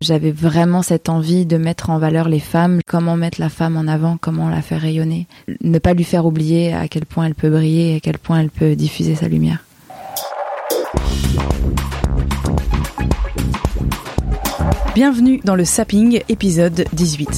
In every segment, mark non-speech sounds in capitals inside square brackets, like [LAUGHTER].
J'avais vraiment cette envie de mettre en valeur les femmes, comment mettre la femme en avant, comment la faire rayonner, ne pas lui faire oublier à quel point elle peut briller, à quel point elle peut diffuser sa lumière. Bienvenue dans le Sapping, épisode 18.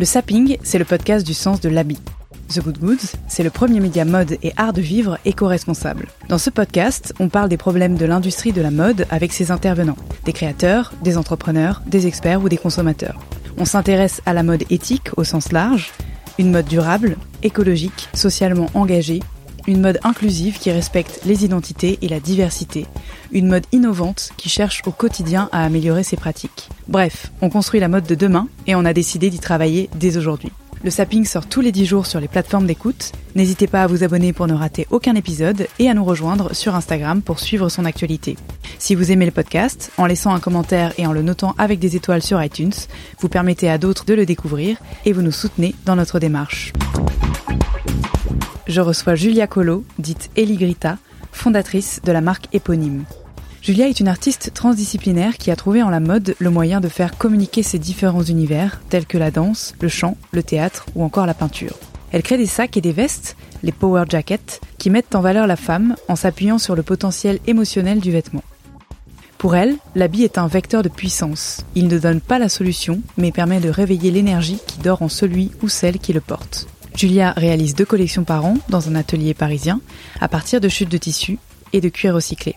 Le Sapping, c'est le podcast du sens de l'habit. The Good Goods, c'est le premier média mode et art de vivre éco-responsable. Dans ce podcast, on parle des problèmes de l'industrie de la mode avec ses intervenants, des créateurs, des entrepreneurs, des experts ou des consommateurs. On s'intéresse à la mode éthique au sens large, une mode durable, écologique, socialement engagée, une mode inclusive qui respecte les identités et la diversité, une mode innovante qui cherche au quotidien à améliorer ses pratiques. Bref, on construit la mode de demain et on a décidé d'y travailler dès aujourd'hui. Le Sapping sort tous les 10 jours sur les plateformes d'écoute. N'hésitez pas à vous abonner pour ne rater aucun épisode et à nous rejoindre sur Instagram pour suivre son actualité. Si vous aimez le podcast, en laissant un commentaire et en le notant avec des étoiles sur iTunes, vous permettez à d'autres de le découvrir et vous nous soutenez dans notre démarche. Je reçois Julia Colo, dite Eligrita, fondatrice de la marque éponyme. Julia est une artiste transdisciplinaire qui a trouvé en la mode le moyen de faire communiquer ses différents univers, tels que la danse, le chant, le théâtre ou encore la peinture. Elle crée des sacs et des vestes, les power jackets, qui mettent en valeur la femme en s'appuyant sur le potentiel émotionnel du vêtement. Pour elle, l'habit est un vecteur de puissance. Il ne donne pas la solution, mais permet de réveiller l'énergie qui dort en celui ou celle qui le porte. Julia réalise deux collections par an dans un atelier parisien, à partir de chutes de tissu et de cuir recyclé.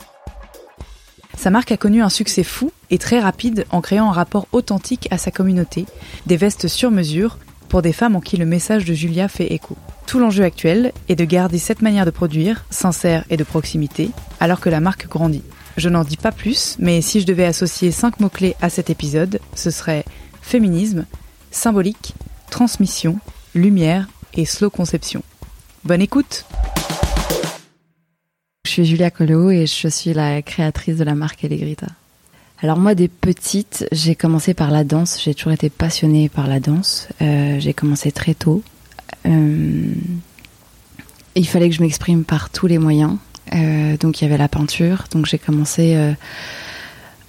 Sa marque a connu un succès fou et très rapide en créant un rapport authentique à sa communauté, des vestes sur mesure pour des femmes en qui le message de Julia fait écho. Tout l'enjeu actuel est de garder cette manière de produire, sincère et de proximité, alors que la marque grandit. Je n'en dis pas plus, mais si je devais associer cinq mots-clés à cet épisode, ce serait féminisme, symbolique, transmission, lumière et slow conception. Bonne écoute! Je suis Julia Colo et je suis la créatrice de la marque Allegrita. Alors moi, des petites, j'ai commencé par la danse. J'ai toujours été passionnée par la danse. Euh, j'ai commencé très tôt. Euh, il fallait que je m'exprime par tous les moyens. Euh, donc il y avait la peinture. Donc j'ai commencé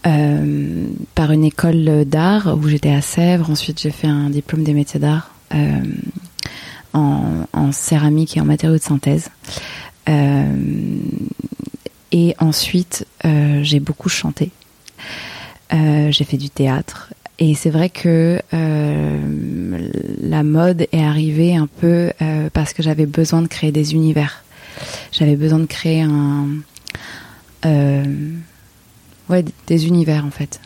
par une école d'art où j'étais à Sèvres. Ensuite j'ai fait un diplôme des métiers d'art en, céramique et en matériaux de synthèse. Euh, et ensuite, euh, j'ai beaucoup chanté. Euh, j'ai fait du théâtre. Et c'est vrai que la mode est arrivée un peu parce que j'avais besoin de créer des univers. J'avais besoin de créer un, ouais, des univers en fait.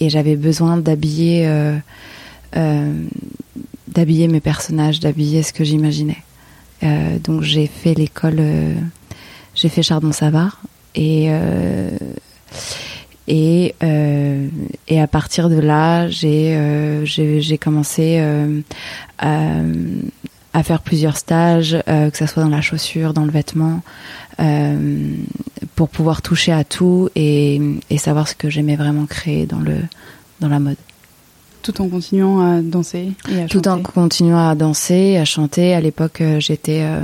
et j'avais besoin d'habiller, d'habiller mes personnages, d'habiller ce que j'imaginais. Euh, donc j'ai fait l'école, euh, j'ai fait Chardon-Savard et euh, et et à partir de là j'ai j'ai commencé à, faire plusieurs stages, que ce soit dans la chaussure, dans le vêtement, pour pouvoir toucher à tout et, et savoir ce que j'aimais vraiment créer dans le dans la mode tout en continuant à danser et à tout chanter. en continuant à danser, à chanter. À l'époque, euh, j'étais, euh,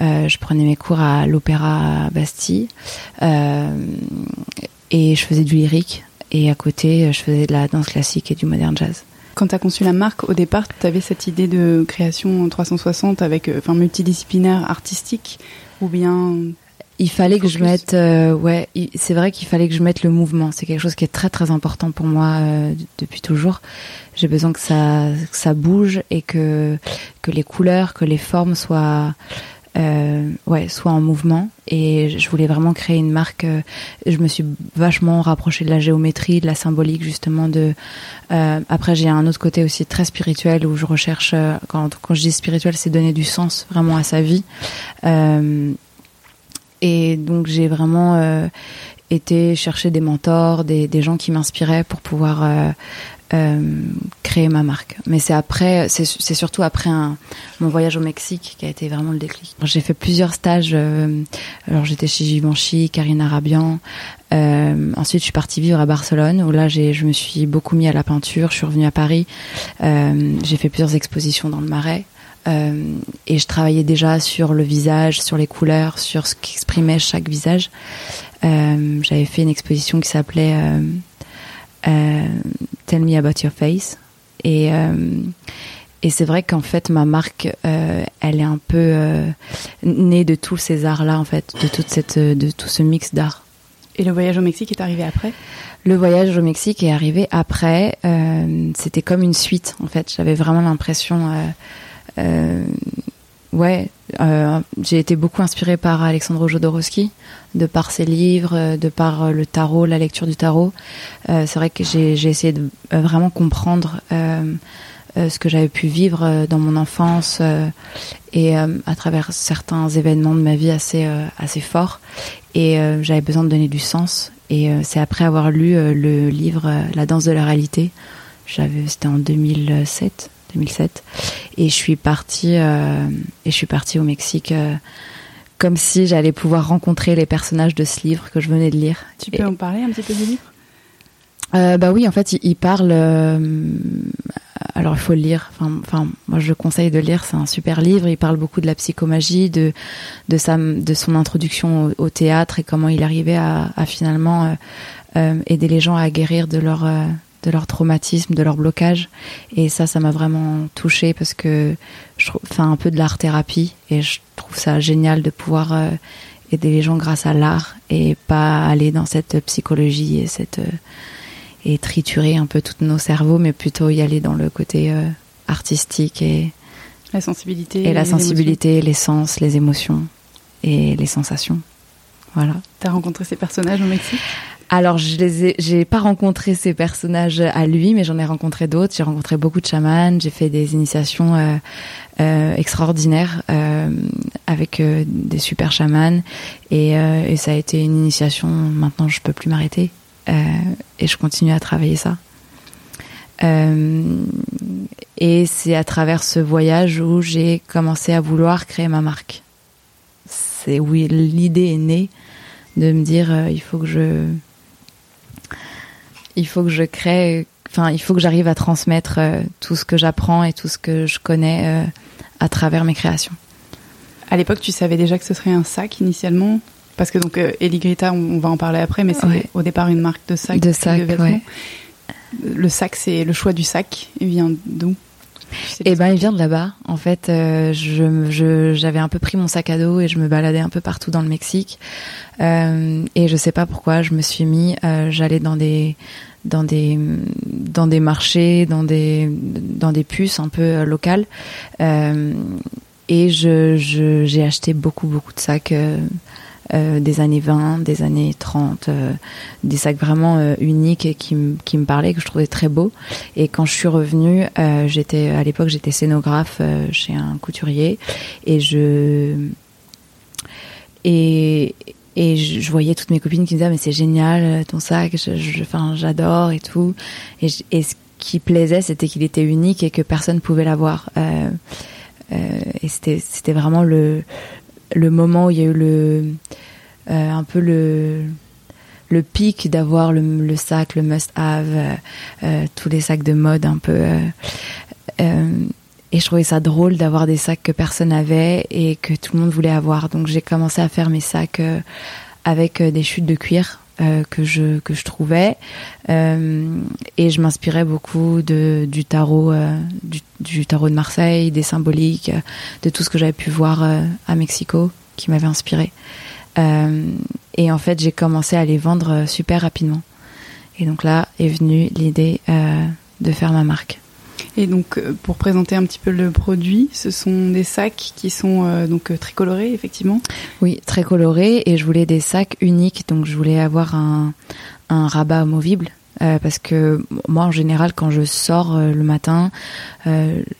euh, je prenais mes cours à l'Opéra Bastille euh, et je faisais du lyrique. Et à côté, je faisais de la danse classique et du modern jazz. Quand tu as conçu la marque, au départ, tu avais cette idée de création 360 avec, enfin, multidisciplinaire, artistique, ou bien il fallait que je mette, euh, ouais, c'est vrai qu'il fallait que je mette le mouvement. C'est quelque chose qui est très très important pour moi euh, depuis toujours. J'ai besoin que ça, que ça bouge et que que les couleurs, que les formes soient euh, ouais, soit en mouvement. Et je voulais vraiment créer une marque. Euh, je me suis vachement rapprochée de la géométrie, de la symbolique, justement. De euh, après, j'ai un autre côté aussi très spirituel où je recherche. quand, quand je dis spirituel, c'est donner du sens vraiment à sa vie. Et donc, j'ai vraiment été chercher des mentors, des, gens qui m'inspiraient pour pouvoir euh, créer ma marque. Mais c'est après, c'est surtout après mon voyage au Mexique qui a été vraiment le déclic. J'ai fait plusieurs stages. Euh, alors j'étais chez Givenchy, Karina Rabian. Euh, ensuite, je suis partie vivre à Barcelone où là, je me suis beaucoup mis à la peinture. Je suis revenue à Paris. Euh, j'ai fait plusieurs expositions dans le Marais. Euh, et je travaillais déjà sur le visage, sur les couleurs, sur ce qu'exprimait chaque visage. Euh, J'avais fait une exposition qui s'appelait euh, Tell Me About Your Face. Et, et c'est vrai qu'en fait, ma marque, elle est un peu née de tous ces arts-là, en fait, de, toute cette, de tout ce mix d'art Et le voyage au Mexique est arrivé après? Le voyage au Mexique est arrivé après. C'était comme une suite, en fait. J'avais vraiment l'impression, ouais, euh, j'ai été beaucoup inspirée par Alexandre Jodorowsky, de par ses livres, euh, de par euh, le tarot, la lecture du tarot. Euh, c'est vrai que j'ai essayé de vraiment comprendre euh, ce que j'avais pu vivre dans mon enfance et à travers certains événements de ma vie assez assez forts. Et j'avais besoin de donner du sens. Et c'est après avoir lu le livre La danse de la réalité. J'avais, c'était en 2007 2007. Et je suis partie, euh, et je suis partie au Mexique euh, comme si j'allais pouvoir rencontrer les personnages de ce livre que je venais de lire. Tu peux en parler un petit peu du livre? Euh, bah oui, en fait, il, parle. Alors, il faut le lire. Enfin, enfin, moi, je conseille de lire. C'est un super livre. Il parle beaucoup de la psychomagie, de de sa, de son introduction au, théâtre et comment il arrivait à, à finalement aider les gens à guérir de leur de leur traumatisme, de leur blocage. Et ça, ça m'a vraiment touchée parce que je fais un peu de l'art thérapie et je trouve ça génial de pouvoir euh, aider les gens grâce à l'art et pas aller dans cette psychologie et cette euh, et triturer un peu tous nos cerveaux, mais plutôt y aller dans le côté euh, artistique et la sensibilité et la sensibilité, les sens, les émotions et les sensations. Voilà. T'as rencontré ces personnages au Mexique? Alors, je les ai, j'ai pas rencontré ces personnages à lui, mais j'en ai rencontré d'autres. J'ai rencontré beaucoup de chamans. J'ai fait des initiations euh, euh, extraordinaires euh, avec euh, des super chamans, et, euh, et, ça a été une initiation. Maintenant, je peux plus m'arrêter, euh, et je continue à travailler ça. et c'est à travers ce voyage où j'ai commencé à vouloir créer ma marque. C'est où l'idée est née de me dire il faut que je il faut que je crée, enfin, il faut que j'arrive à transmettre euh, tout ce que j'apprends et tout ce que je connais euh, à travers mes créations. À l'époque, tu savais déjà que ce serait un sac initialement? Parce que donc, euh, Eligrita, on, va en parler après, mais c'est ouais. au départ une marque de sac. De sac, de ouais. Le sac, c'est le choix du sac. Il vient d'où? Eh ben, il vient de là-bas. En fait, euh, je, j'avais un peu pris mon sac à dos et je me baladais un peu partout dans le Mexique. Euh, et je sais pas pourquoi, je me suis mis, euh, j'allais dans des, dans des, dans des marchés, dans des, dans des puces un peu euh, locales. Euh, et je, j'ai acheté beaucoup, beaucoup de sacs. Euh, euh, des années 20, des années 30, euh, des sacs vraiment euh, uniques et qui, qui me parlaient, que je trouvais très beaux. Et quand je suis revenue, euh, j'étais à l'époque j'étais scénographe euh, chez un couturier et je et et je, voyais toutes mes copines qui me disaient ah, mais c'est génial ton sac, je, enfin j'adore et tout. Et, je, et ce qui plaisait c'était qu'il était unique et que personne pouvait l'avoir. Euh, et c'était c'était vraiment le le moment où il y a eu le euh, un peu le le pic d'avoir le, sac, le must-have, euh, euh, tous les sacs de mode un peu. Et je trouvais ça drôle d'avoir des sacs que personne n'avait et que tout le monde voulait avoir. Donc j'ai commencé à faire mes sacs avec des chutes de cuir que je que je trouvais et je m'inspirais beaucoup de du tarot du, du, tarot de Marseille, des symboliques, de tout ce que j'avais pu voir à Mexico qui m'avait inspiré. Euh, et en fait, j'ai commencé à les vendre euh, super rapidement. Et donc là est venue l'idée euh, de faire ma marque. Et donc, euh, pour présenter un petit peu le produit, ce sont des sacs qui sont euh, donc euh, très colorés, effectivement. Oui, très colorés. Et je voulais des sacs uniques. Donc, je voulais avoir un, un rabat amovible. parce que moi, en général, quand je sors le matin,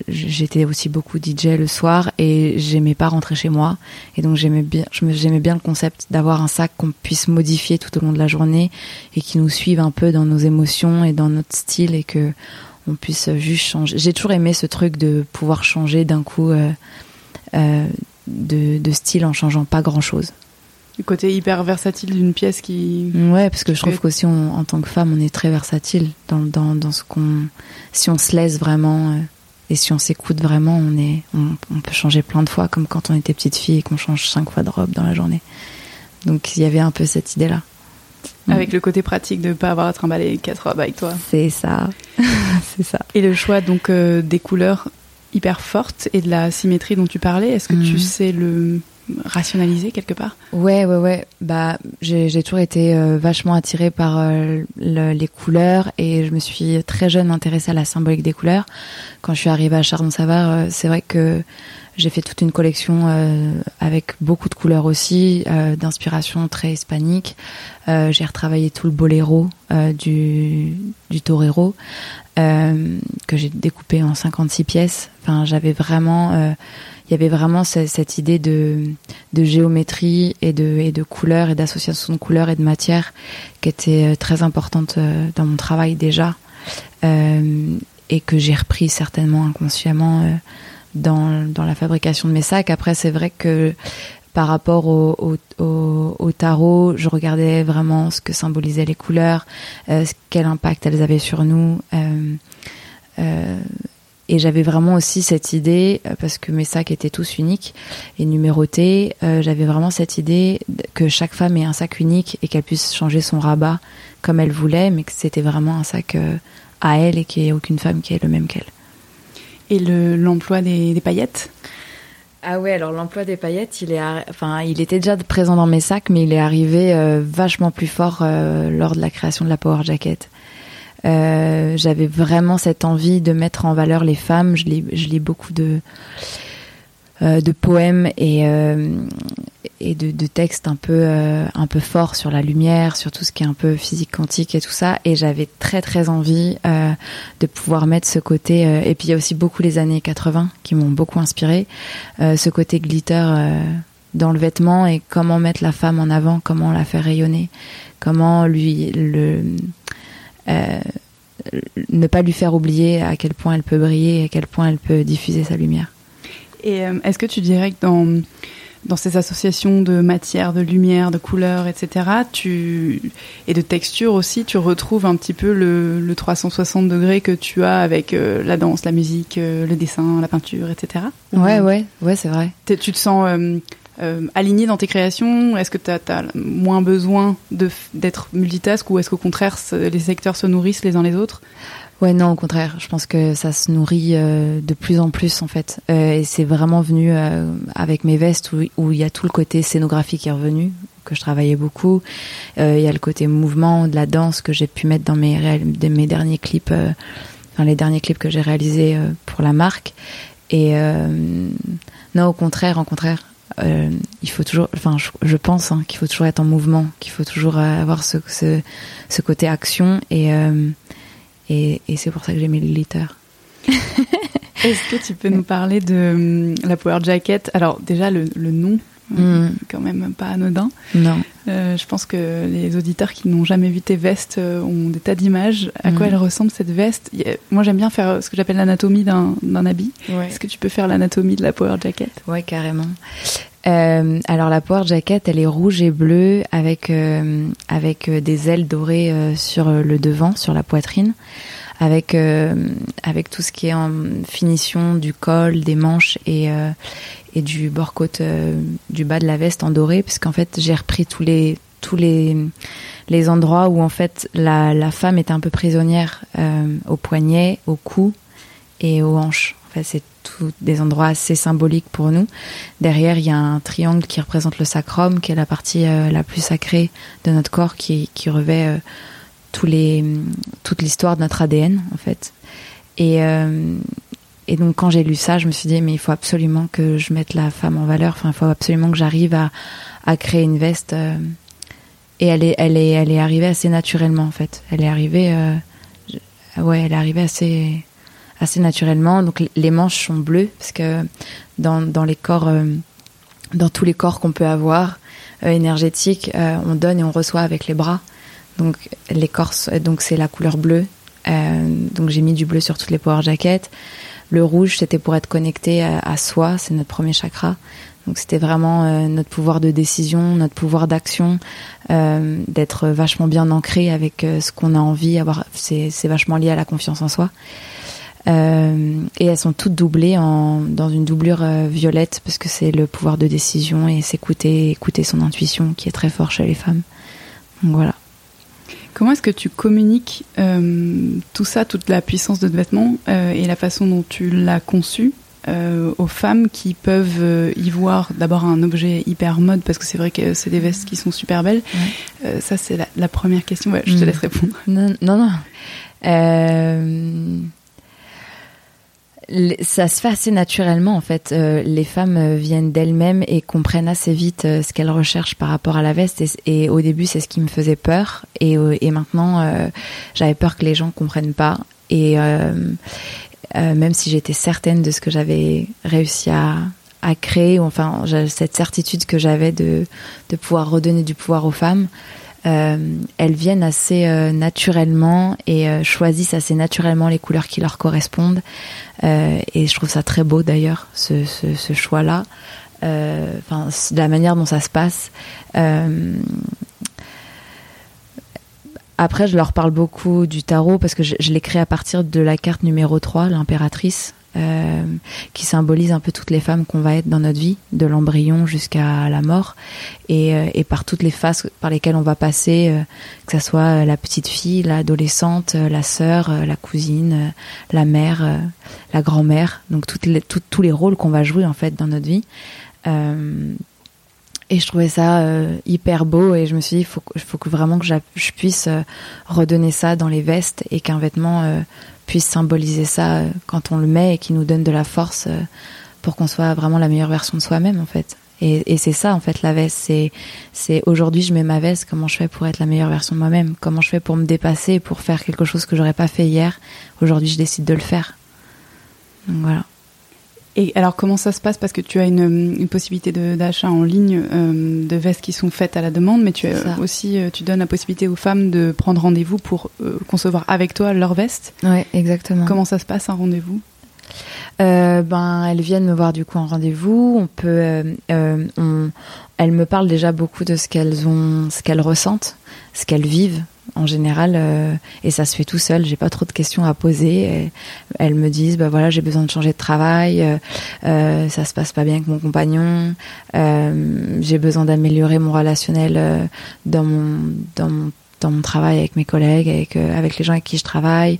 j'étais aussi beaucoup DJ le soir et j'aimais pas rentrer chez moi. Et donc, j'aimais bien, j'aimais bien le concept d'avoir un sac qu'on puisse modifier tout au long de la journée et qui nous suive un peu dans nos émotions et dans notre style et que on puisse juste changer. J'ai toujours aimé ce truc de pouvoir changer d'un coup euh, euh, de, style en changeant pas grand chose. Le côté hyper versatile d'une pièce qui. Ouais, parce que je trouve qu'aussi en tant que femme, on est très versatile dans, dans, dans ce qu'on. Si on se laisse vraiment euh, et si on s'écoute vraiment, on, est, on, peut changer plein de fois, comme quand on était petite fille et qu'on change cinq fois de robe dans la journée. Donc il y avait un peu cette idée-là. Avec mm. le côté pratique de ne pas avoir à trimballer quatre robes avec toi. C'est ça. [LAUGHS] c'est ça. Et le choix donc euh, des couleurs hyper fortes et de la symétrie dont tu parlais, est-ce que tu mm. sais le rationaliser quelque part? Ouais, ouais, ouais. Bah, j'ai toujours été euh, vachement attirée par euh, les couleurs et je me suis très jeune intéressée à la symbolique des couleurs. Quand je suis arrivée à Chardon-Savard, c'est vrai que j'ai fait toute une collection euh, avec beaucoup de couleurs aussi, euh, d'inspiration très hispanique. Euh, j'ai retravaillé tout le boléro du, torero que j'ai découpé en 56 pièces. Enfin, j'avais vraiment, il y avait vraiment cette, idée de, géométrie et de, et de couleurs et d'association de couleurs et de matières qui était très importante dans mon travail déjà et que j'ai repris certainement inconsciemment dans, dans la fabrication de mes sacs. Après, c'est vrai que par rapport au, au, au, tarot, je regardais vraiment ce que symbolisaient les couleurs, euh, quel impact elles avaient sur nous. Euh, euh, et j'avais vraiment aussi cette idée, euh, parce que mes sacs étaient tous uniques et numérotés, euh, j'avais vraiment cette idée que chaque femme ait un sac unique et qu'elle puisse changer son rabat comme elle voulait, mais que c'était vraiment un sac à elle et qu'il n'y ait aucune femme qui ait le même qu'elle et l'emploi des, paillettes? Ah ouais, alors l'emploi des paillettes, il est, enfin, il était déjà présent dans mes sacs, mais il est arrivé euh, vachement plus fort euh, lors de la création de la Power Jacket. Euh, j'avais vraiment cette envie de mettre en valeur les femmes. Je lis, je lis beaucoup de de poèmes et et de, textes un peu euh, un peu forts sur la lumière, sur tout ce qui est un peu physique quantique et tout ça. Et j'avais très très envie euh, de pouvoir mettre ce côté. Euh, et puis il y a aussi beaucoup les années 80 qui m'ont beaucoup inspiré. ce côté glitter dans le vêtement et comment mettre la femme en avant, comment la faire rayonner, comment lui ne pas lui faire oublier à quel point elle peut briller, à quel point elle peut diffuser sa lumière. Et est-ce que tu dirais que dans dans ces associations de matière, de lumière, de couleurs, etc. Tu et de texture aussi, tu retrouves un petit peu le, le 360 degrés que tu as avec euh, la danse, la musique, euh, le dessin, la peinture, etc. Ouais, ouais, ouais, c'est vrai. Tu te sens euh, aligné dans tes créations? Est-ce que tu as, moins besoin d'être multitask ou est-ce qu'au contraire les secteurs se nourrissent les uns les autres? Ouais, non, au contraire. Je pense que ça se nourrit euh, de plus en plus, en fait. Euh, et c'est vraiment venu euh, avec mes vestes où, il y a tout le côté scénographie qui est revenu, que je travaillais beaucoup. Il y a le côté mouvement de la danse que j'ai pu mettre dans mes, mes derniers clips, dans les derniers clips que j'ai réalisés pour la marque. Et non, au contraire, au contraire. il faut toujours, enfin, je, pense hein, qu'il faut toujours être en mouvement, qu'il faut toujours avoir ce, ce, ce côté action et et, c'est pour ça que j'ai mis le glitter. [LAUGHS] Est-ce que tu peux nous parler de hum, la Power Jacket? Alors déjà le, nom, hum, quand même pas anodin. Non. Euh, je pense que les auditeurs qui n'ont jamais vu tes vestes euh, ont des tas d'images. À quoi mm. elle ressemble cette veste? Moi j'aime bien faire ce que j'appelle l'anatomie d'un habit. Est-ce que tu peux faire l'anatomie de la Power Jacket? Ouais, carrément. Euh, alors la Power Jacket, elle est rouge et bleue avec euh, avec euh, des ailes dorées sur le devant, sur la poitrine, avec avec tout ce qui est en finition du col, des manches et et du bord côte du bas de la veste en doré, puisqu'en fait j'ai repris tous les tous les les endroits où en fait la la femme est un peu prisonnière au poignet, au cou et aux hanches. C'est tous des endroits assez symboliques pour nous. Derrière, il y a un triangle qui représente le sacrum, qui est la partie euh, la plus sacrée de notre corps, qui, revêt euh, toute l'histoire de notre ADN, en fait. Et, et donc quand j'ai lu ça, je me suis dit mais il faut absolument que je mette la femme en valeur. Il faut absolument que j'arrive à, créer une veste. et elle est, elle est, elle est arrivée assez naturellement en fait. Elle est arrivée, ouais, elle est arrivée assez, assez naturellement. Donc les manches sont bleues parce que dans, dans les corps, dans tous les corps qu'on peut avoir énergétiques, on donne et on reçoit avec les bras. Donc l'écorce, donc c'est la couleur bleue. Euh, donc j'ai mis du bleu sur toutes les power jackets. Le rouge, c'était pour être connecté à, soi, c'est notre premier chakra. Donc c'était vraiment euh, notre pouvoir de décision, notre pouvoir d'action, euh, d'être vachement bien ancré avec ce qu'on a envie. Avoir, c'est vachement lié à la confiance en soi. Et elles sont toutes doublées en, dans une doublure violette parce que c'est le pouvoir de décision et s'écouter, écouter son intuition qui est très fort chez les femmes. Donc voilà. Comment est-ce que tu communiques euh, tout ça, toute la puissance de ce vêtement euh, et la façon dont tu l'as conçu euh, aux femmes qui peuvent y voir d'abord un objet hyper mode parce que c'est vrai que c'est des vestes qui sont super belles. ça c'est la, première question. je te mm. laisse répondre. Non, non. non ça se fait assez naturellement en fait. Euh, les femmes euh, viennent d'elles-mêmes et comprennent assez vite euh, ce qu'elles recherchent par rapport à la veste. Et, au début, c'est ce qui me faisait peur. Et, maintenant, j'avais peur que les gens comprennent pas. Et même si j'étais certaine de ce que j'avais réussi à, créer, enfin cette certitude que j'avais de pouvoir redonner du pouvoir aux femmes, euh, elles viennent assez euh, naturellement et euh, choisissent assez naturellement les couleurs qui leur correspondent. et je trouve ça très beau d'ailleurs, ce, ce, ce choix-là. Enfin, de la manière dont ça se passe. Après, je leur parle beaucoup du tarot parce que je, je l'ai créé à partir de la carte numéro 3, l'impératrice, euh, qui symbolise un peu toutes les femmes qu'on va être dans notre vie, de l'embryon jusqu'à la mort, et, euh, et, par toutes les phases par lesquelles on va passer, euh, que ce soit la petite fille, l'adolescente, la sœur, la cousine, la mère, la grand-mère, donc toutes les, tous les rôles qu'on va jouer en fait dans notre vie. et je trouvais ça hyper beau et je me suis dit il faut, faut vraiment que je puisse redonner ça dans les vestes et qu'un vêtement puisse symboliser ça euh, quand on le met et qui nous donne de la force euh, pour qu'on soit vraiment la meilleure version de soi-même en fait. Et, et c'est ça en fait la veste, c'est c'est aujourd'hui je mets ma veste, comment je fais pour être la meilleure version de moi-même, comment je fais pour me dépasser, pour faire quelque chose que j'aurais pas fait hier? Aujourd'hui je décide de le faire. Donc voilà. Et alors comment ça se passe? Parce que tu as une, une possibilité d'achat en ligne euh, de vestes qui sont faites à la demande, mais tu as aussi euh, tu donnes la possibilité aux femmes de prendre rendez-vous pour euh, concevoir avec toi leur veste. Oui, exactement. Comment ça se passe un rendez-vous? Ben, elles viennent me voir du coup en rendez-vous. On peut, on, elles me parlent déjà beaucoup de ce qu'elles ont, ce qu'elles ressentent, ce qu'elles vivent en général euh, et ça se fait tout seul j'ai pas trop de questions à poser elles me disent bah voilà j'ai besoin de changer de travail euh, euh, ça se passe pas bien avec mon compagnon j'ai besoin d'améliorer mon relationnel dans mon dans mon dans mon travail avec mes collègues, avec avec les gens avec qui je travaille.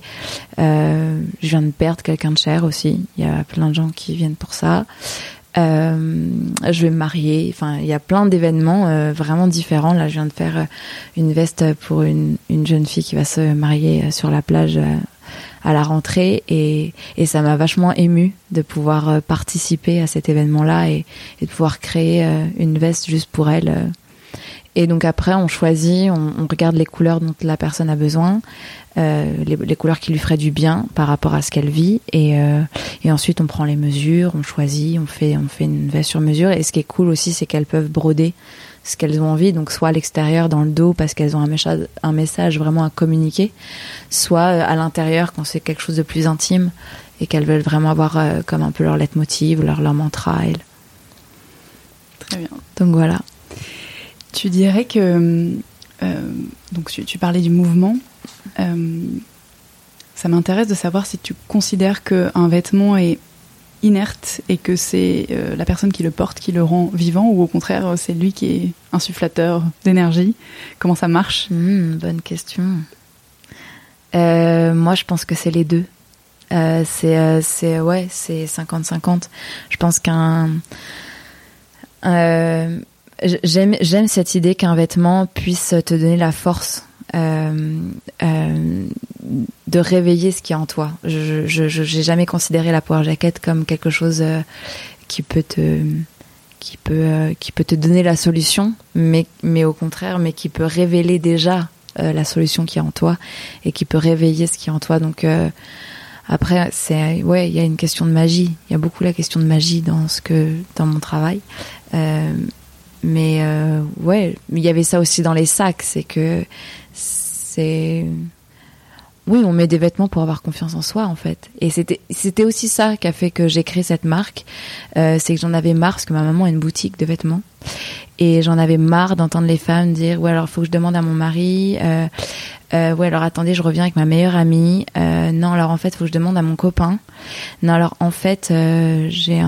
je viens de perdre quelqu'un de cher aussi. Il y a plein de gens qui viennent pour ça. Euh, je vais me marier. Enfin, il y a plein d'événements euh, vraiment différents. Là, je viens de faire euh, une veste pour une, une jeune fille qui va se marier sur la plage à la rentrée et, et ça m'a vachement ému de pouvoir participer à cet événement-là et, et, de pouvoir créer une veste juste pour elle. Et donc après, on choisit, on, on regarde les couleurs dont la personne a besoin. Euh, les, couleurs qui lui feraient du bien par rapport à ce qu'elle vit et, euh, et ensuite on prend les mesures, on choisit, on fait on fait une veste sur mesure et ce qui est cool aussi c'est qu'elles peuvent broder ce qu'elles ont envie donc soit à l'extérieur dans le dos parce qu'elles ont un message un message vraiment à communiquer, soit euh, à l'intérieur quand c'est quelque chose de plus intime et qu'elles veulent vraiment avoir comme un peu leur leitmotiv, leur leur mantra elles. Très bien. Donc voilà. Tu dirais que donc tu parlais du mouvement euh, ça m'intéresse de savoir si tu considères qu'un vêtement est inerte et que c'est euh, la personne qui le porte qui le rend vivant ou au contraire c'est lui qui est insufflateur d'énergie Comment ça marche? Hmm, Bonne question. Euh, moi je pense que c'est les deux. c'est ouais c'est 50-50. Je pense qu'un j'aime j'aime cette idée qu'un vêtement puisse te donner la force euh, euh, de réveiller ce qui est en toi. Je je jamais considéré la power jacket comme quelque chose euh, qui peut te qui peut qui peut te donner la solution, mais mais au contraire, mais qui peut révéler déjà la solution qui est en toi et qui peut réveiller ce qui est en toi. Donc après, c'est ouais, il y a une question de magie. Il y a beaucoup la question de magie dans ce que dans mon travail. Mais ouais, il y avait ça aussi dans les sacs, c'est que c'est oui, on met des vêtements pour avoir confiance en soi, en fait. Et c'était, c'était aussi ça qui a fait que j'ai créé cette marque. Euh, c'est que j'en avais marre, parce que ma maman a une boutique de vêtements. Et j'en avais marre d'entendre les femmes dire, ouais, alors faut que je demande à mon mari. Euh, euh, ouais, alors attendez, je reviens avec ma meilleure amie. Euh, non, alors en fait, faut que je demande à mon copain. Non, alors en fait, euh, j'ai un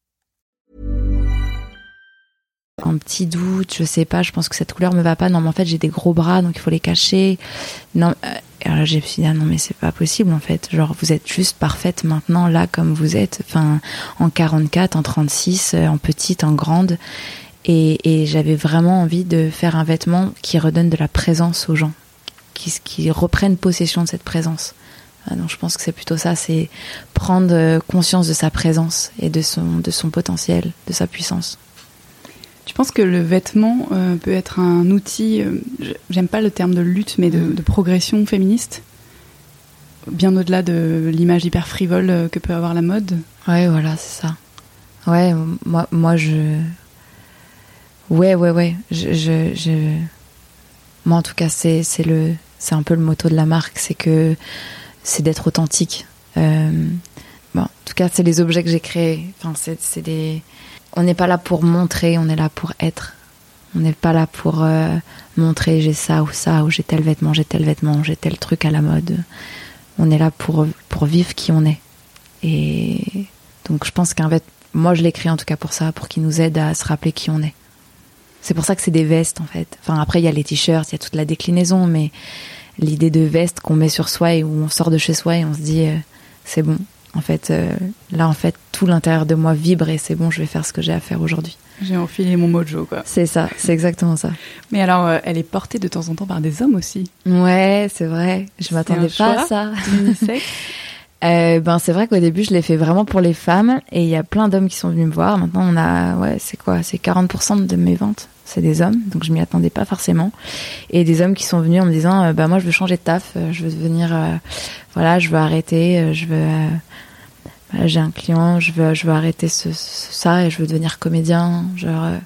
Un petit doute, je sais pas, je pense que cette couleur me va pas. Non, mais en fait, j'ai des gros bras, donc il faut les cacher. Non, euh, alors là, j'ai dit, ah non, mais c'est pas possible, en fait. Genre, vous êtes juste parfaite maintenant, là, comme vous êtes. Enfin, en 44, en 36, euh, en petite, en grande. Et, j'avais vraiment envie de faire un vêtement qui redonne de la présence aux gens, qui, qui reprennent possession de cette présence. Ah donc je pense que c'est plutôt ça, c'est prendre euh, conscience de sa présence et de son potentiel, de sa puissance. Tu penses que le vêtement euh, peut être un outil, euh, j'aime pas le terme de lutte, mais de, mm. de progression féministe Bien au-delà de l'image hyper frivole euh, que peut avoir la mode Ouais, voilà, c'est ça. Ouais, moi, moi je. Ouais, ouais, ouais. Je, je, je... Moi, en tout cas, c'est le, c'est un peu le motto de la marque, c'est que c'est d'être authentique. Euh... Bon, en tout cas, c'est les objets que j'ai créés. Enfin, c'est des on n'est pas là pour montrer, on est là pour être. On n'est pas là pour euh, montrer j'ai ça ou ça, ou j'ai tel vêtement, j'ai tel vêtement, j'ai tel truc à la mode. On est là pour, pour vivre qui on est. Et donc je pense qu'un vêtement, moi je l'écris en tout cas pour ça, pour qu'il nous aide à se rappeler qui on est. C'est pour ça que c'est des vestes en fait. Enfin après il y a les t-shirts, il y a toute la déclinaison, mais l'idée de veste qu'on met sur soi et où on sort de chez soi et on se dit euh, c'est bon, en fait, euh, là, en fait, tout l'intérieur de moi vibre et c'est bon, je vais faire ce que j'ai à faire aujourd'hui. J'ai enfilé mon mojo, quoi. C'est ça, c'est exactement ça. Mais alors, euh, elle est portée de temps en temps par des hommes aussi. Ouais, c'est vrai. Je m'attendais pas à ça. [LAUGHS] euh, ben, c'est vrai qu'au début, je l'ai fait vraiment pour les femmes et il y a plein d'hommes qui sont venus me voir. Maintenant, on a, ouais, c'est quoi? C'est 40% de mes ventes c'est des hommes, donc je m'y attendais pas forcément. Et des hommes qui sont venus en me disant, euh, bah moi je veux changer de taf, je veux devenir, voilà, je veux arrêter, je veux j'ai un client, je veux, je veux arrêter ce, ça et je veux devenir comédien. Genre, euh,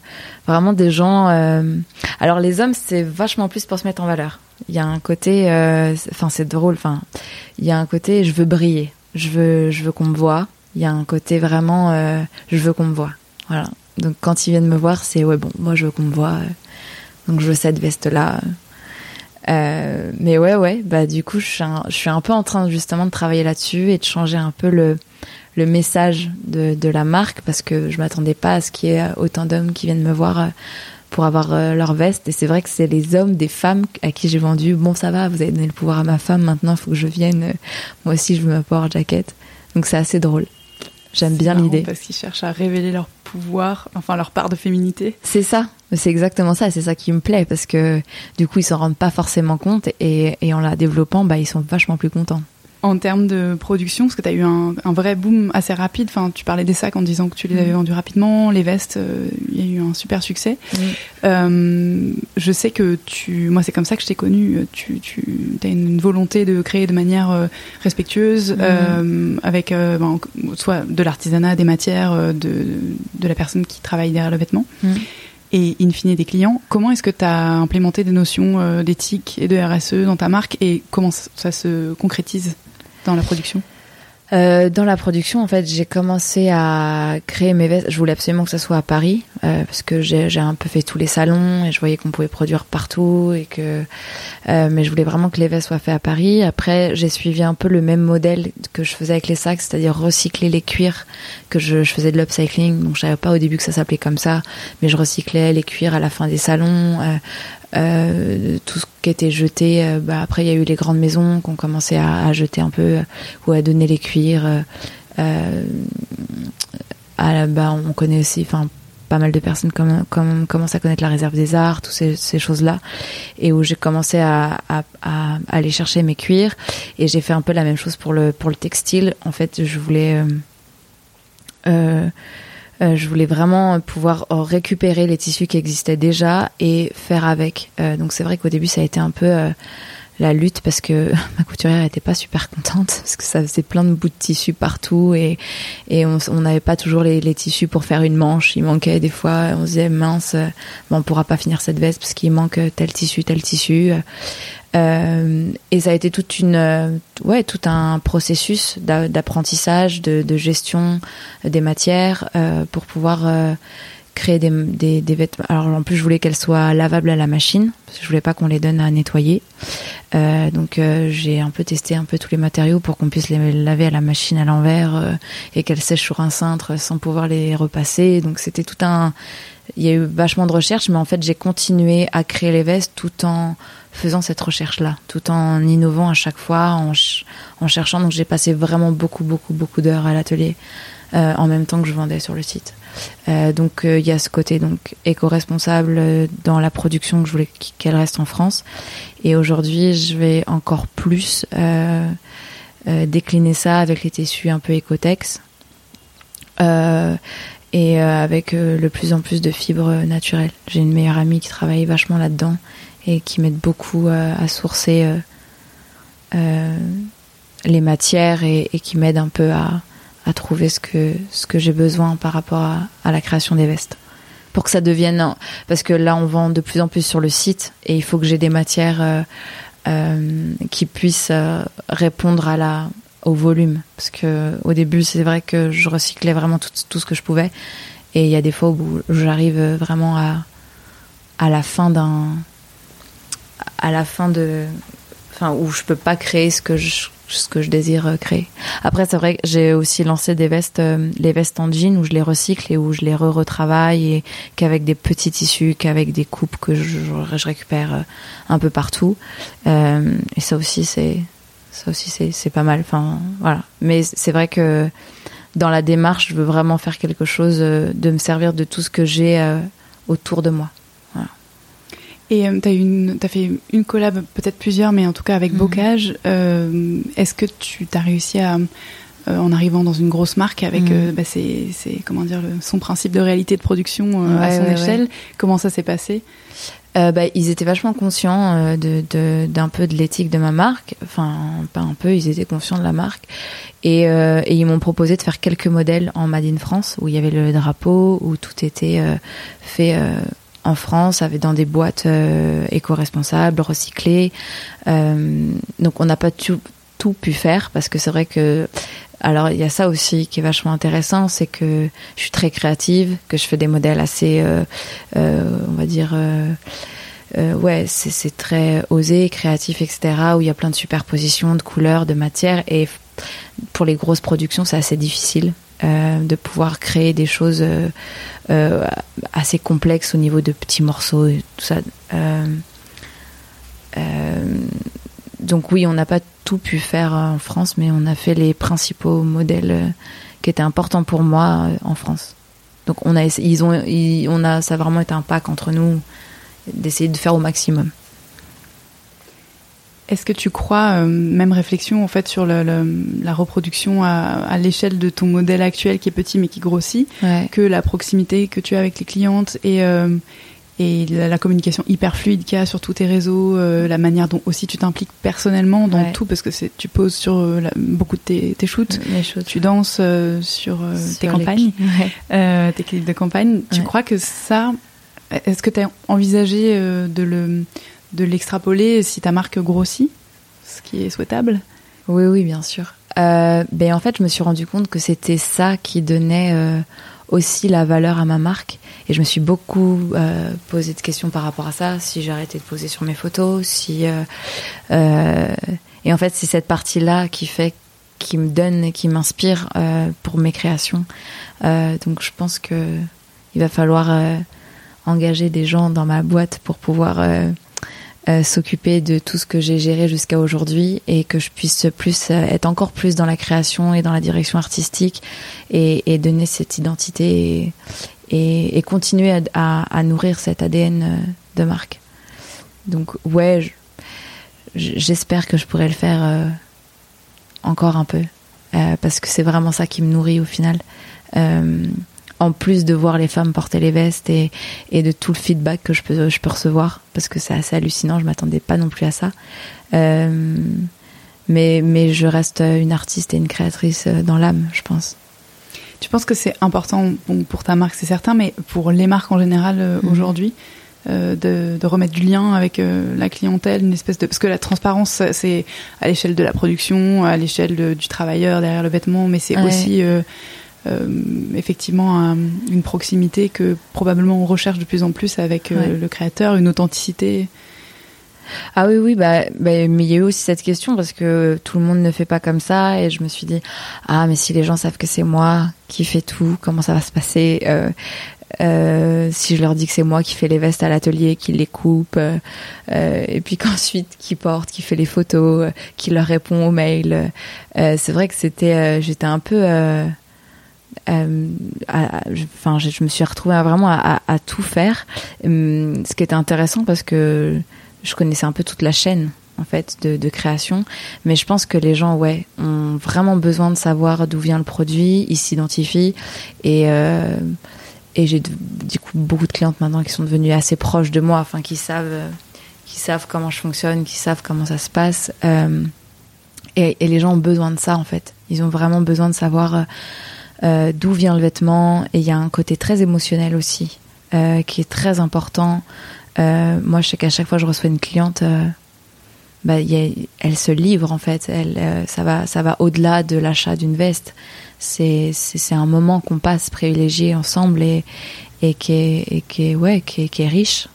vraiment des gens. Euh, alors les hommes, c'est vachement plus pour se mettre en valeur. Il y a un côté, euh, enfin c'est drôle. Enfin, il y a un côté, je veux briller. Je veux, je veux qu'on me voit. Il y a un côté vraiment, je veux qu'on me voit. Voilà. Donc quand ils viennent me voir, c'est ouais bon, moi je veux qu'on me voit. donc je veux cette veste là. mais ouais, ouais, bah du coup, je suis, un, peu en train justement de travailler là-dessus et de changer un peu le, message de, la marque parce que je m'attendais pas à ce qu'il y ait autant d'hommes qui viennent me voir euh, pour avoir euh, leur veste. Et c'est vrai que c'est les hommes des femmes à qui j'ai vendu bon ça va vous avez donné le pouvoir à ma femme maintenant il faut que je vienne euh, moi aussi je veux ma power jacket donc c'est assez drôle. J'aime bien l'idée. parce qu'ils cherchent à révéler leur pouvoir enfin leur part de féminité. C'est ça. C'est exactement ça. C'est ça qui me plaît parce que du coup ils s'en rendent pas forcément compte et, et en la développant bah ils sont vachement plus contents en termes de production, parce que tu as eu un, vrai boom assez rapide. Enfin, tu parlais des sacs en disant que tu les avais mm. vendus rapidement, les vestes, euh, il y a eu un super succès. Mm. Euh, je sais que tu, moi c'est comme ça que je t'ai connu. Tu, tu as une volonté de créer de manière euh, respectueuse, mm. avec ben, soit de l'artisanat, des matières, de, de la personne qui travaille derrière le vêtement et in fine des clients. Comment est-ce que tu as implémenté des notions d'éthique et de RSE dans ta marque et comment ça se concrétise? Dans la production? Euh, dans la production, en fait, j'ai commencé à créer mes vestes. Je voulais absolument que ça soit à Paris euh, parce que j'ai un peu fait tous les salons et je voyais qu'on pouvait produire partout et que. Euh, mais je voulais vraiment que les vestes soient faites à Paris. Après, j'ai suivi un peu le même modèle que je faisais avec les sacs, c'est-à-dire recycler les cuirs. Que je, je faisais de l'upcycling, donc je savais pas au début que ça s'appelait comme ça, mais je recyclais les cuirs à la fin des salons. Euh, tout ce qui était jeté. Euh, bah, après, il y a eu les grandes maisons qui ont commencé à, jeter un peu euh, ou à donner les cuirs. Bah, on connaît aussi, pas mal de personnes comme, comme commencent à connaître la réserve des arts, toutes ces, choses-là, et où j'ai commencé à, aller chercher mes cuirs. Et j'ai fait un peu la même chose pour le textile. En fait, je voulais euh, euh, je voulais vraiment pouvoir récupérer les tissus qui existaient déjà et faire avec. Euh, donc c'est vrai qu'au début ça a été un peu euh, la lutte parce que [LAUGHS] ma couturière était pas super contente [LAUGHS] parce que ça faisait plein de bouts de tissu partout et et on n'avait pas toujours les, les, tissus pour faire une manche. Il manquait des fois. On se disait mince, bon, on pourra pas finir cette veste parce qu'il manque tel tissu, tel tissu. Euh, et ça a été toute une, euh, ouais, tout un processus d'apprentissage, de, gestion des matières euh, pour pouvoir créer des, des, des, vêtements. Alors en plus, je voulais qu'elles soient lavables à la machine parce que je voulais pas qu'on les donne à nettoyer. Donc j'ai un peu testé un peu tous les matériaux pour qu'on puisse les laver à la machine à l'envers et qu'elles sèchent sur un cintre sans pouvoir les repasser. Donc c'était tout un il y a eu vachement de recherches, mais en fait, j'ai continué à créer les vestes tout en faisant cette recherche-là, tout en innovant à chaque fois, en, ch en cherchant. Donc j'ai passé vraiment beaucoup, beaucoup, beaucoup d'heures à l'atelier euh, en même temps que je vendais sur le site. Euh, donc euh, il y a ce côté donc éco-responsable dans la production que je voulais qu'elle reste en France. Et aujourd'hui, je vais encore plus décliner ça avec les tissus un peu écotex. et avec le plus en plus de fibres naturelles. J'ai une meilleure amie qui travaille vachement là-dedans et qui m'aident beaucoup euh, à sourcer euh, euh, les matières et, qui m'aident un peu à, trouver ce que, ce que j'ai besoin par rapport à, la création des vestes. Pour que ça devienne. Parce que là, on vend de plus en plus sur le site et il faut que j'ai des matières qui puissent répondre à la, au volume. Parce que au début, c'est vrai que je recyclais vraiment tout, tout, ce que je pouvais. Et il y a des fois où j'arrive vraiment à, à la fin d'un à la fin de enfin où je peux pas créer ce que je ce que je désire euh, créer. Après c'est vrai que j'ai aussi lancé des vestes euh, les vestes en jean où je les recycle et où je les re-retravaille et qu'avec des petits tissus, qu'avec des coupes que je, récupère euh, un peu partout. Et ça aussi c'est ça aussi c'est c'est pas mal enfin voilà. Mais c'est vrai que dans la démarche, je veux vraiment faire quelque chose de me servir de tout ce que j'ai autour de moi. Et euh, tu as, as, fait une collab, peut-être plusieurs, mais en tout cas avec mmh. Bocage. Euh, Est-ce que tu as réussi à, euh, en arrivant dans une grosse marque avec mmh. bah, comment dire le, son principe de réalité de production ouais, à son ouais, échelle, ouais. comment ça s'est passé? Bah, ils étaient vachement conscients de d'un peu de l'éthique de ma marque, enfin pas un peu, ils étaient conscients de la marque et, et ils m'ont proposé de faire quelques modèles en Made in France où il y avait le drapeau, où tout était fait en France, avec dans des boîtes euh, éco-responsables, recyclées. Euh, donc on n'a pas tout, pu faire parce que c'est vrai que alors il y a ça aussi qui est vachement intéressant, c'est que je suis très créative, que je fais des modèles assez, euh, on va dire, ouais, c'est très osé, créatif, etc. Où il y a plein de superpositions, de couleurs, de matières, et pour les grosses productions, c'est assez difficile euh, de pouvoir créer des choses euh, euh, assez complexes au niveau de petits morceaux et tout ça. Donc oui, on n'a pas tout pu faire en France, mais on a fait les principaux modèles qui étaient importants pour moi en France. Donc on a, ils ont, on a, ça a vraiment été un pack entre nous d'essayer de faire au maximum. Est-ce que tu crois, euh, même réflexion en fait sur le, le, la reproduction à, à l'échelle de ton modèle actuel qui est petit mais qui grossit, ouais. que la proximité que tu as avec les clientes et, euh, et la, la, communication hyper fluide qu'il y a sur tous tes réseaux, euh, la manière dont aussi tu t'impliques personnellement dans ouais. tout parce que tu poses sur la, beaucoup de tes, tes shoots, shoots tu danses sur, sur, tes campagnes, ouais. tes clips de campagne. Tu crois que ça, est-ce que tu as envisagé de le de l'extrapoler si ta marque grossit, ce qui est souhaitable Oui, oui, bien sûr. euh, ben en fait, je me suis rendu compte que c'était ça qui donnait euh, aussi la valeur à ma marque. Et je me suis beaucoup euh, posé de questions par rapport à ça, si j'arrêtais de poser sur mes photos, si et en fait c'est cette partie-là qui fait, qui me donne et qui m'inspire pour mes créations. Donc je pense que il va falloir engager des gens dans ma boîte pour pouvoir euh, euh, s'occuper de tout ce que j'ai géré jusqu'à aujourd'hui et que je puisse plus euh, être encore plus dans la création et dans la direction artistique et, et donner cette identité et, et, et continuer à, à, à nourrir cet ADN euh, de marque. Donc ouais, je- j'espère que je pourrais le faire euh, encore un peu euh, parce que c'est vraiment ça qui me nourrit au final. En plus de voir les femmes porter les vestes et, et de tout le feedback que je peux, je peux recevoir, parce que c'est assez hallucinant, je m'attendais pas non plus à ça. Euh, mais, mais je reste une artiste et une créatrice dans l'âme, je pense. Tu penses que c'est important bon, pour ta marque, c'est certain, mais pour les marques en général euh, Mhm. aujourd'hui, euh, de, de remettre du lien avec euh, la clientèle, une espèce de parce que la transparence, c'est à l'échelle de la production, à l'échelle du travailleur derrière le vêtement, mais c'est Ouais. aussi effectivement un- une proximité que probablement on recherche de plus en plus avec euh, Ouais. le créateur, une authenticité. Ah oui, oui, bah, bah, mais il y a eu aussi cette question parce que tout le monde ne fait pas comme ça et je me suis dit, ah, mais si les gens savent que c'est moi qui fais tout, comment ça va se passer euh, euh, si je leur dis que c'est moi qui fais les vestes à l'atelier, qui les coupe, euh, euh, et puis [LAUGHS] qu'ensuite qui porte, qui fait les photos, euh, qui leur répond aux mails. euh, c'est vrai que c'était, euh, j'étais un peu, euh, je- je, me suis retrouvée vraiment à, tout faire. Hum, ce qui était intéressant parce que je connaissais un peu toute la chaîne en fait de, création, mais je pense que les gens, ouais, ont vraiment besoin de savoir d'où vient le produit, ils s'identifient et euh, j'ai du coup beaucoup de clientes maintenant qui sont devenues assez proches de moi, enfin qui savent qui savent comment je fonctionne, qui savent comment ça se passe. Euh, et, et les gens ont besoin de ça en fait. Ils ont vraiment besoin de savoir euh, d'où vient le vêtement. Et il y a un côté très émotionnel aussi euh, qui est très important. Euh, moi, je sais qu'à chaque fois que je reçois une cliente, bah, elle se livre en fait. Elle, ça va, ça va au-delà de l'achat d'une veste. C'est, c'est, un moment qu'on passe privilégié ensemble et, qui est, qui est, ouais, qui est riche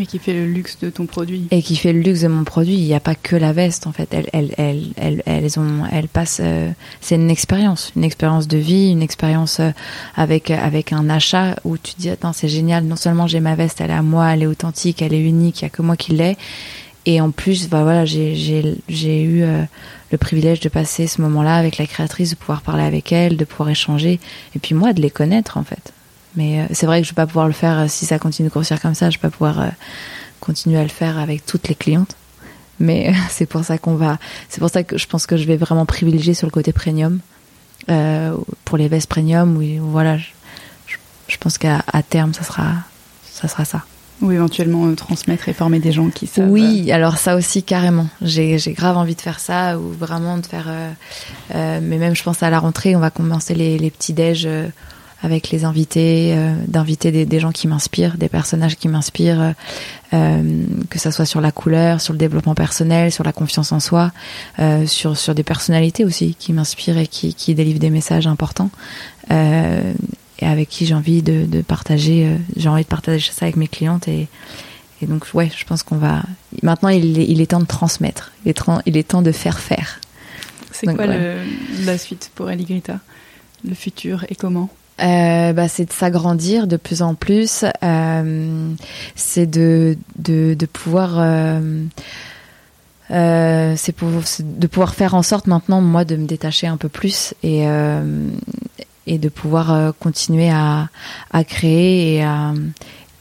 Et qui fait le luxe de ton produit. et qui fait le luxe de mon produit. Il n'y a pas que la veste en fait. Elles, elles, elles, elles, elles ont, elles passent. euh, c'est une expérience, une expérience de vie, une expérience euh, avec avec un achat où tu dis attends c'est génial. Non seulement j'ai ma veste, elle est à moi, elle est authentique, elle est unique, il y a que moi qui l'ai. Et en plus, bah voilà, j'ai j'ai j'ai eu euh, le privilège de passer ce moment-là avec la créatrice, de pouvoir parler avec elle, de pouvoir échanger, et puis moi de les connaître en fait. Mais euh, c'est vrai que je vais pas pouvoir le faire euh, si ça continue de grossir comme ça. Je vais pas pouvoir euh, continuer à le faire avec toutes les clientes. Mais [LAUGHS] c'est pour ça qu'on va. C'est pour ça que je pense que je vais vraiment privilégier sur le côté premium euh, pour les vestes premium. Où voilà, je, je, je pense qu'à terme ça sera ça sera ça. Ou éventuellement euh, transmettre et former des gens qui savent. Oui, alors ça aussi carrément. J'ai j'ai grave envie de faire ça ou vraiment de faire. euh, mais même je pense à la rentrée, on va commencer les, les petits déj avec les invités, euh, d'inviter des, des gens qui m'inspirent, des personnages qui m'inspirent, euh, euh, que ça soit sur la couleur, sur le développement personnel, sur la confiance en soi, euh, sur sur des personnalités aussi qui m'inspirent et qui qui délivrent des messages importants. Et avec qui j'ai envie de, de partager, j'ai envie de partager ça avec mes clientes et, et donc ouais, je pense qu'on va. Maintenant, il est, il est temps de transmettre, il est, temps, il est temps de faire faire. C'est quoi ouais. le- la suite pour Ellie Grita? Le futur et comment? Euh, bah, c'est de s'agrandir de plus en plus. Euh, c'est de, de, de pouvoir. Euh, c'est pour de pouvoir faire en sorte maintenant moi de me détacher un peu plus et et de pouvoir continuer à à créer et à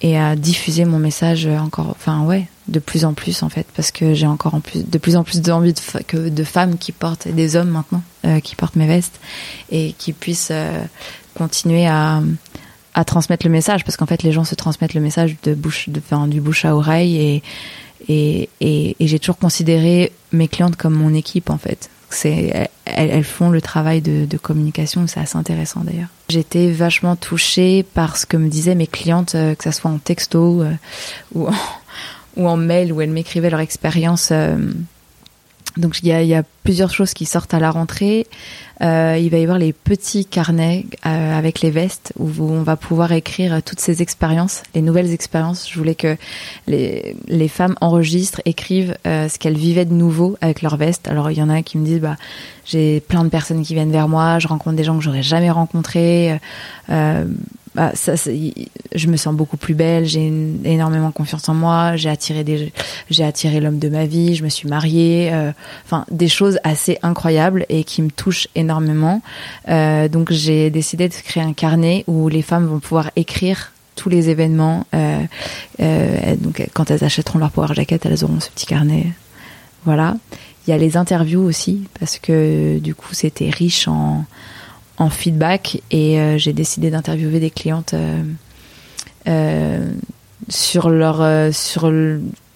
et à diffuser mon message encore enfin ouais de plus en plus en fait parce que j'ai encore en plus de plus en plus d'envie de, que de femmes qui portent et des hommes maintenant qui portent mes vestes et qui puissent continuer à à transmettre le message parce qu'en fait les gens se transmettent le message de bouche de enfin, du bouche à oreille et et, et, j'ai toujours considéré mes clientes comme mon équipe en fait. C'est elles, font le travail de, de communication, c'est assez intéressant d'ailleurs. J'étais vachement touchée par ce que me disaient mes clientes, euh, que ça soit en texto euh, ou en, ou en mail où elles m'écrivaient leur expérience euh, Donc il y a, y a plusieurs choses qui sortent à la rentrée. Euh, il va y avoir les petits carnets euh, avec les vestes où on va pouvoir écrire toutes ces expériences, les nouvelles expériences. Je voulais que les, les femmes enregistrent, écrivent euh, ce qu'elles vivaient de nouveau avec leur veste. Alors il y en a qui me disent bah j'ai plein de personnes qui viennent vers moi, je rencontre des gens que j'aurais jamais rencontrés. Bah, ça, je me sens beaucoup plus belle, j'ai énormément confiance en moi, j'ai attiré attiré l'homme de ma vie, je me suis mariée, euh, enfin des choses assez incroyables et qui me touchent énormément. Euh, donc j'ai décidé de créer un carnet où les femmes vont pouvoir écrire tous les événements. Euh, euh donc quand elles achèteront leur power jacket, elles auront ce petit carnet. Voilà. Il y a les interviews aussi parce que du coup c'était riche en en feedback et euh, j'ai décidé d'interviewer des clientes euh, euh, sur leur sur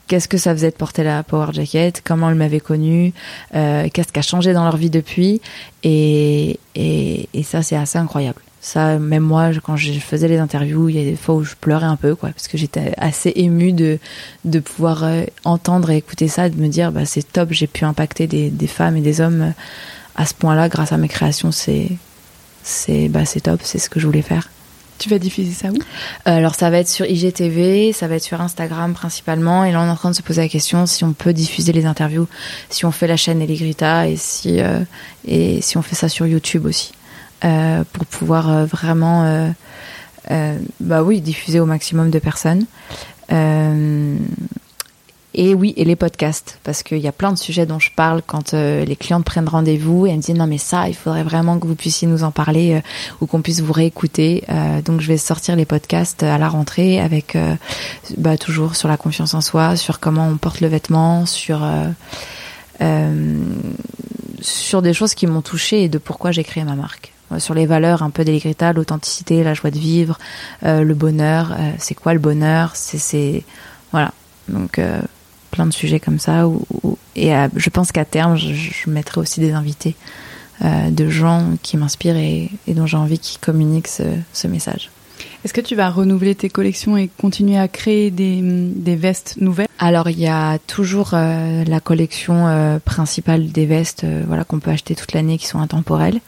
qu'est-ce que ça faisait de porter la power jacket, comment elles m'avaient connue, qu'est-ce qui a changé dans leur vie depuis et et, et ça c'est assez incroyable. Ça, même moi, quand je faisais les interviews, il y a des fois où je pleurais un peu, quoi, parce que j'étais assez émue de de pouvoir entendre et écouter ça, de me dire, bah c'est top, j'ai pu impacter des, des femmes et des hommes à ce point-là grâce à mes créations. C'est c'est bah, c'est top, c'est ce que je voulais faire. Tu vas diffuser ça où? Alors ça va être sur IGTV, ça va être sur Instagram principalement, et là on est en train de se poser la question si on peut diffuser les interviews, si on fait la chaîne Eligrita et si euh, et si on fait ça sur YouTube aussi, euh, pour pouvoir euh, vraiment bah oui diffuser au maximum de personnes. Et oui, et les podcasts, parce qu'il y a plein de sujets dont je parle quand euh, les clientes prennent rendez-vous et elles me disent non mais ça, il faudrait vraiment que vous puissiez nous en parler euh, ou qu'on puisse vous réécouter. Euh, donc je vais sortir les podcasts à la rentrée avec bah, toujours sur la confiance en soi, sur comment on porte le vêtement, sur sur des choses qui m'ont touchée et de pourquoi j'ai créé ma marque sur les valeurs un peu d'Eligrita, l'authenticité, la joie de vivre, le bonheur. c'est quoi le bonheur? C'est voilà. Donc plein de sujets comme ça. Où, et je pense qu'à terme, je, mettrai aussi des invités euh, de gens qui m'inspirent et, dont j'ai envie qu'ils communiquent ce, message. Est-ce que tu vas renouveler tes collections et continuer à créer des, des vestes nouvelles? Alors il y a toujours euh, la collection euh, principale des vestes, voilà qu'on peut acheter toute l'année, qui sont intemporelles.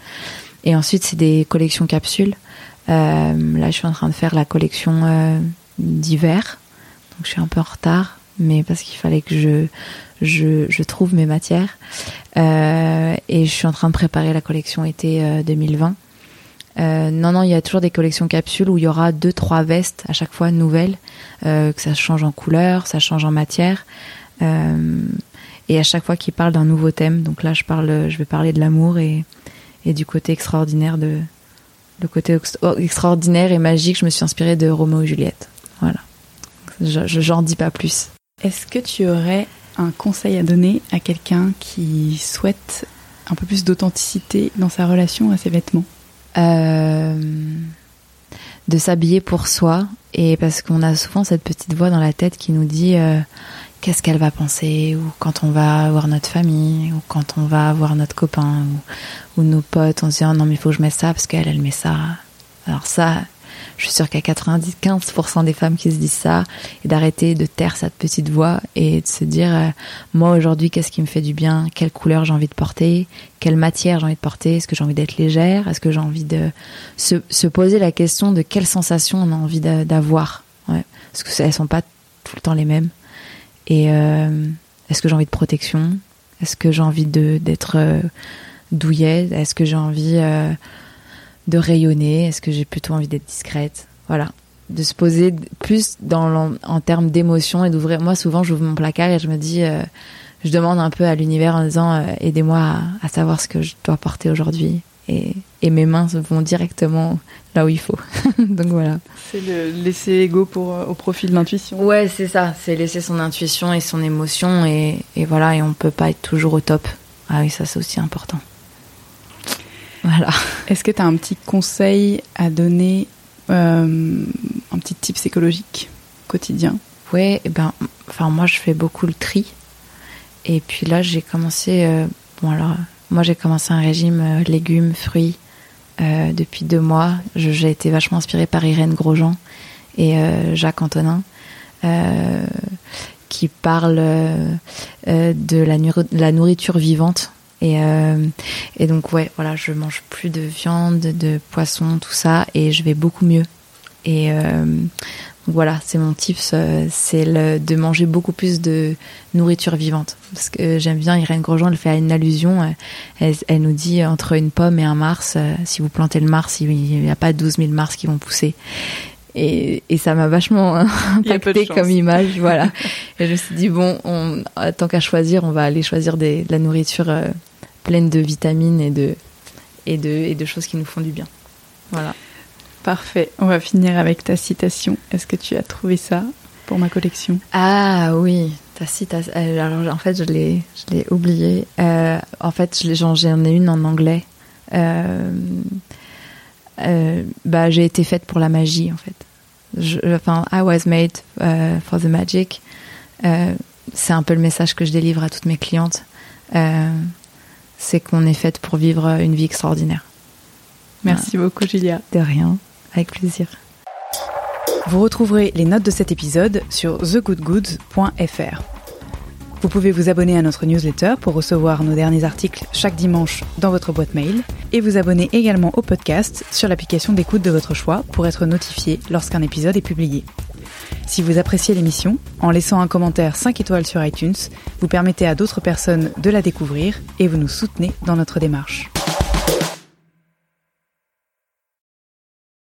Et ensuite c'est des collections capsules. là je suis en train de faire la collection d'hiver, donc je suis un peu en retard mais parce qu'il fallait que je, je, je, trouve mes matières. Euh, et je suis en train de préparer la collection été 2020. Euh, euh, non, non, il y a toujours des collections capsules où il y aura deux, trois vestes à chaque fois nouvelles, euh, que ça change en couleur, ça change en matière, euh, et à chaque fois qu'ils parlent d'un nouveau thème. Donc là, je parle, je vais parler de l'amour et, et du côté extraordinaire de, le côté extraordinaire et magique. Je me suis inspirée de Roméo et Juliette. Voilà. Je, j'en dis pas plus. Est-ce que tu aurais un conseil à donner à quelqu'un qui souhaite un peu plus d'authenticité dans sa relation à ses vêtements? Euh, De s'habiller pour soi et parce qu'on a souvent cette petite voix dans la tête qui nous dit euh, qu'est-ce qu'elle va penser ou quand on va voir notre famille ou quand on va voir notre copain ou, nos potes on se dit oh non mais il faut que je mette ça parce qu'elle elle met ça. Alors ça je suis sûre a 95% des femmes qui se disent ça et d'arrêter de taire cette petite voix et de se dire euh, moi aujourd'hui qu'est-ce qui me fait du bien, quelle couleur j'ai envie de porter, quelle matière j'ai envie de porter, est-ce que j'ai envie d'être légère, est-ce que j'ai envie de se, se, poser la question de quelle sensation on a envie d'avoir, ouais. parce que elles sont pas tout le temps les mêmes. Et euh, est-ce que j'ai envie de protection, est-ce que j'ai envie d'être euh, douillet, est-ce que j'ai envie euh, de rayonner Est-ce que j'ai plutôt envie d'être discrète? Voilà, de se poser plus dans en termes d'émotion et d'ouvrir. Moi, souvent, j'ouvre mon placard et je me dis, euh, je demande un peu à l'univers en disant, euh, aidez-moi à, savoir ce que je dois porter aujourd'hui. Et, et, mes mains vont directement là où il faut. [LAUGHS] Donc voilà. C'est le laisser ego pour euh, au profit de l'intuition. Ouais, c'est ça. C'est laisser son intuition et son émotion et, et voilà. Et on peut pas être toujours au top. Ah oui, ça c'est aussi important. Voilà. Est-ce que tu as un petit conseil à donner, euh, un petit tip psychologique quotidien? Ouais, eh ben, enfin moi je fais beaucoup le tri. Et puis là j'ai commencé, euh, bon alors moi j'ai commencé un régime euh, légumes, fruits depuis deux mois. J'ai été vachement inspirée par Irène Grosjean et Jacques Antonin qui parle de la, la, nourriture vivante. Et, et donc ouais, voilà, je mange plus de viande, de poisson, tout ça, et je vais beaucoup mieux. Et voilà, c'est mon tips, euh, c'est de manger beaucoup plus de nourriture vivante. Parce que j'aime bien, Irène Grosjean, elle fait une allusion, euh, elle, nous dit entre une pomme et un mars, euh, si vous plantez le mars, il n'y a pas 12 000 mars qui vont pousser. Et, ça m'a vachement [LAUGHS] impacté comme image, voilà. [LAUGHS] et je me suis dit, bon, on, tant qu'à choisir, on va aller choisir de la nourriture pleine de vitamines et de, et, de, et de choses qui nous font du bien. Voilà. Parfait. On va finir avec ta citation. Est-ce que tu as trouvé ça pour ma collection? Ah oui, ta citation. Euh, alors en fait, je l'ai, je l'ai oublié. Euh, en fait, j'en ai une en anglais. Euh, bah, j'ai été faite pour la magie en fait. Je, enfin, I was made for the magic. c'est un peu le message que je délivre à toutes mes clientes. C'est qu'on est faite pour vivre une vie extraordinaire. Merci beaucoup, Julia. De rien. Avec plaisir. Vous retrouverez les notes de cet épisode sur thegoodgoods.fr. Vous pouvez vous abonner à notre newsletter pour recevoir nos derniers articles chaque dimanche dans votre boîte mail et vous abonner également au podcast sur l'application d'écoute de votre choix pour être notifié lorsqu'un épisode est publié. Si vous appréciez l'émission, en laissant un commentaire 5 étoiles sur iTunes, vous permettez à d'autres personnes de la découvrir et vous nous soutenez dans notre démarche.